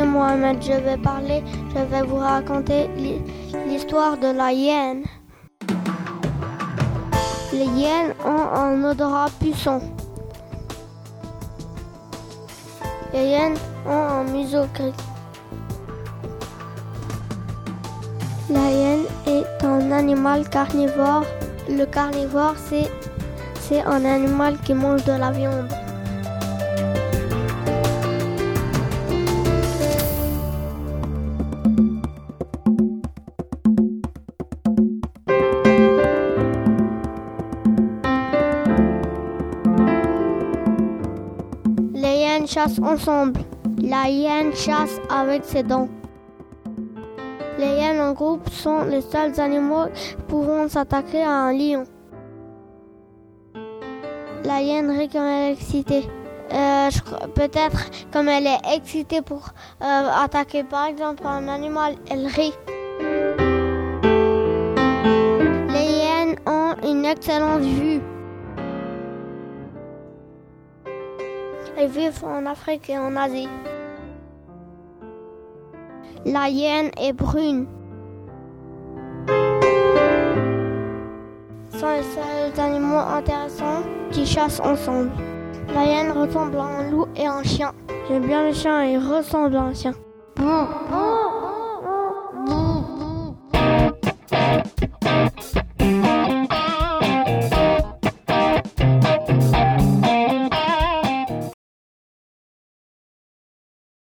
Mohamed. Je vais parler, je vais vous raconter l'histoire de la hyène. Les hyènes ont un odorat puissant. Les hyènes ont un museau gris. La hyène est un animal carnivore. Le carnivore, c'est un animal qui mange de la viande. Les hyènes chassent ensemble. La hyène chasse avec ses dents. Les hyènes en groupe sont les seuls animaux pouvant s'attaquer à un lion. La hyène rit quand elle est excitée. Euh, Peut-être comme elle est excitée pour euh, attaquer par exemple un animal, elle rit. Les hyènes ont une excellente vue. Elles vivent en Afrique et en Asie. La hyène est brune. Ce sont les seuls animaux intéressants qui chassent ensemble. La hyène ressemble à un loup et un chien. J'aime bien le chien, il ressemble à un chien.